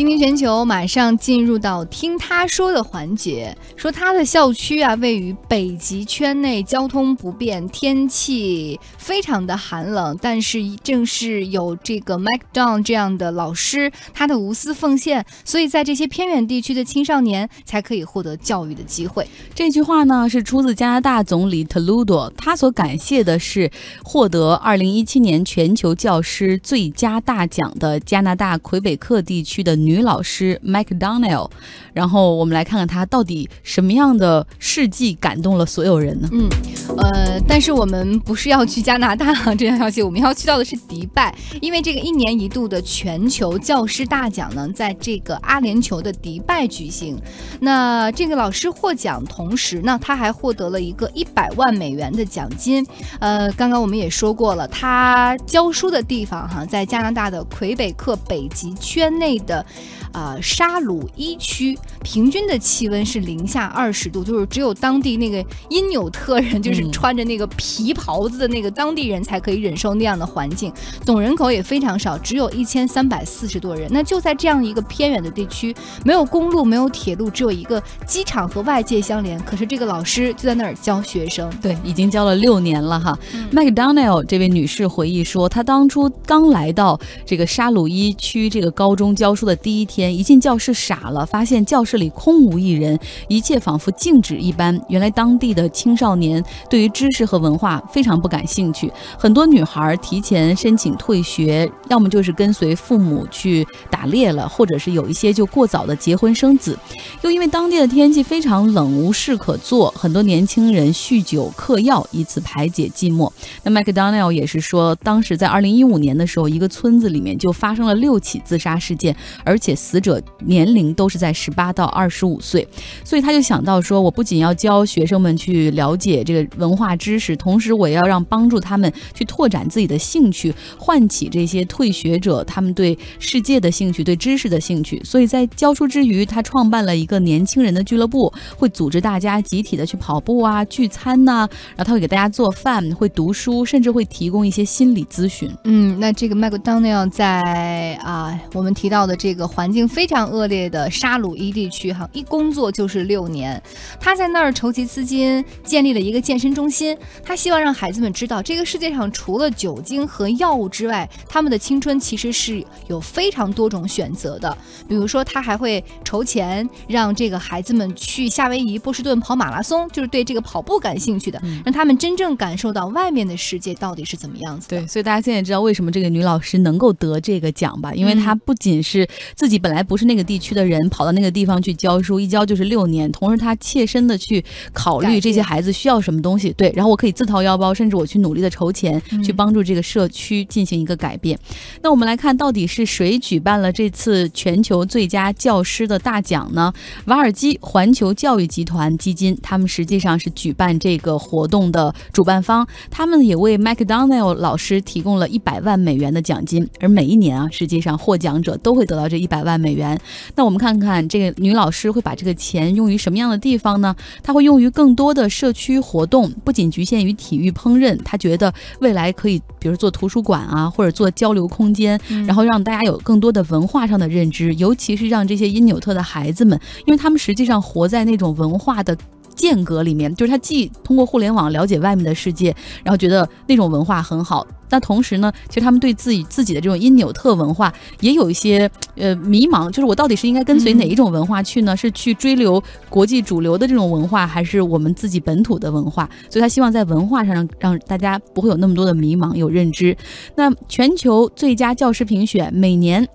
今天全球马上进入到听他说的环节，说他的校区啊位于北极圈内，交通不便，天气非常的寒冷。但是正是有这个 Macdon 这样的老师，他的无私奉献，所以在这些偏远地区的青少年才可以获得教育的机会。这句话呢是出自加拿大总理特鲁多，他所感谢的是获得2017年全球教师最佳大奖的加拿大魁北克地区的女。女老师 McDonald，然后我们来看看她到底什么样的事迹感动了所有人呢？嗯，呃，但是我们不是要去加拿大这条消息，我们要去到的是迪拜，因为这个一年一度的全球教师大奖呢，在这个阿联酋的迪拜举行。那这个老师获奖，同时呢，他还获得了一个一百万美元的奖金。呃，刚刚我们也说过了，他教书的地方哈，在加拿大的魁北克北极圈内的。啊，沙鲁伊区平均的气温是零下二十度，就是只有当地那个因纽特人，就是穿着那个皮袍子的那个当地人才可以忍受那样的环境。总人口也非常少，只有一千三百四十多人。那就在这样一个偏远的地区，没有公路，没有铁路，只有一个机场和外界相连。可是这个老师就在那儿教学生，对，已经教了六年了哈。McDonald 这位女士回忆说，她当初刚来到这个沙鲁伊区这个高中教书的第第一天。一进教室傻了，发现教室里空无一人，一切仿佛静止一般。原来当地的青少年对于知识和文化非常不感兴趣，很多女孩提前申请退学，要么就是跟随父母去打猎了，或者是有一些就过早的结婚生子。又因为当地的天气非常冷，无事可做，很多年轻人酗酒嗑药，以此排解寂寞。那麦克 n 奈尔也是说，当时在二零一五年的时候，一个村子里面就发生了六起自杀事件，而且。死者年龄都是在十八到二十五岁，所以他就想到说，我不仅要教学生们去了解这个文化知识，同时我也要让帮助他们去拓展自己的兴趣，唤起这些退学者他们对世界的兴趣、对知识的兴趣。所以在教书之余，他创办了一个年轻人的俱乐部，会组织大家集体的去跑步啊、聚餐呐，然后他会给大家做饭，会读书，甚至会提供一些心理咨询。嗯，那这个麦克当尼尔在啊，我们提到的这个环境。非常恶劣的沙鲁伊地区，哈，一工作就是六年。他在那儿筹集资金，建立了一个健身中心。他希望让孩子们知道，这个世界上除了酒精和药物之外，他们的青春其实是有非常多种选择的。比如说，他还会筹钱让这个孩子们去夏威夷、波士顿跑马拉松，就是对这个跑步感兴趣的，让他们真正感受到外面的世界到底是怎么样子。对，所以大家现在知道为什么这个女老师能够得这个奖吧？因为她不仅是自己本本来不是那个地区的人，跑到那个地方去教书，一教就是六年。同时，他切身的去考虑这些孩子需要什么东西，对，然后我可以自掏腰包，甚至我去努力的筹钱，去帮助这个社区进行一个改变。那我们来看，到底是谁举办了这次全球最佳教师的大奖呢？瓦尔基环球教育集团基金，他们实际上是举办这个活动的主办方，他们也为 McDonald 老师提供了一百万美元的奖金。而每一年啊，实际上获奖者都会得到这一百万。美元，那我们看看这个女老师会把这个钱用于什么样的地方呢？她会用于更多的社区活动，不仅局限于体育烹饪。她觉得未来可以，比如做图书馆啊，或者做交流空间，然后让大家有更多的文化上的认知，尤其是让这些因纽特的孩子们，因为他们实际上活在那种文化的。间隔里面，就是他既通过互联网了解外面的世界，然后觉得那种文化很好。那同时呢，其实他们对自己自己的这种因纽特文化也有一些呃迷茫，就是我到底是应该跟随哪一种文化去呢？是去追流国际主流的这种文化，还是我们自己本土的文化？所以他希望在文化上让让大家不会有那么多的迷茫，有认知。那全球最佳教师评选每年。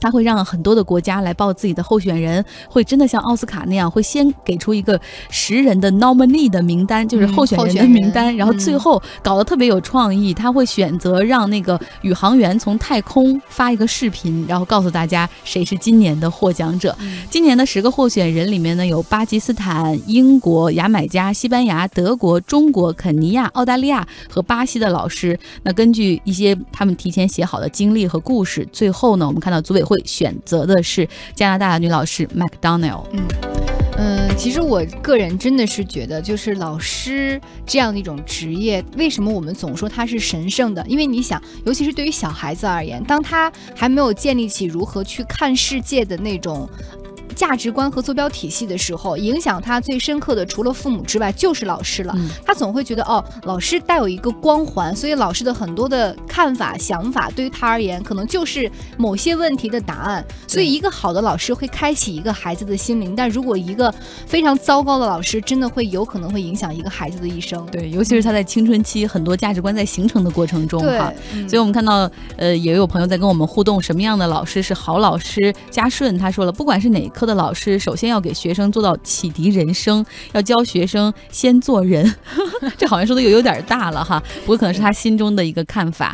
他会让很多的国家来报自己的候选人，会真的像奥斯卡那样，会先给出一个十人的 nominee 的名单，就是候选人的名单，然后最后搞得特别有创意。他会选择让那个宇航员从太空发一个视频，然后告诉大家谁是今年的获奖者。今年的十个候选人里面呢，有巴基斯坦、英国、牙买加、西班牙、德国、中国、肯尼亚、澳大利亚和巴西的老师。那根据一些他们提前写好的经历和故事，最后呢，我们看到组委会。选择的是加拿大的女老师 McDonald。嗯，嗯，其实我个人真的是觉得，就是老师这样的一种职业，为什么我们总说它是神圣的？因为你想，尤其是对于小孩子而言，当他还没有建立起如何去看世界的那种。价值观和坐标体系的时候，影响他最深刻的，除了父母之外，就是老师了。他总会觉得，哦，老师带有一个光环，所以老师的很多的看法、想法，对于他而言，可能就是某些问题的答案。所以，一个好的老师会开启一个孩子的心灵，但如果一个非常糟糕的老师，真的会有可能会影响一个孩子的一生。对，尤其是他在青春期，很多价值观在形成的过程中哈。所以我们看到，呃，也有朋友在跟我们互动，什么样的老师是好老师？嘉顺他说了，不管是哪科的。老师首先要给学生做到启迪人生，要教学生先做人，这好像说的又有点大了哈。不过可能是他心中的一个看法。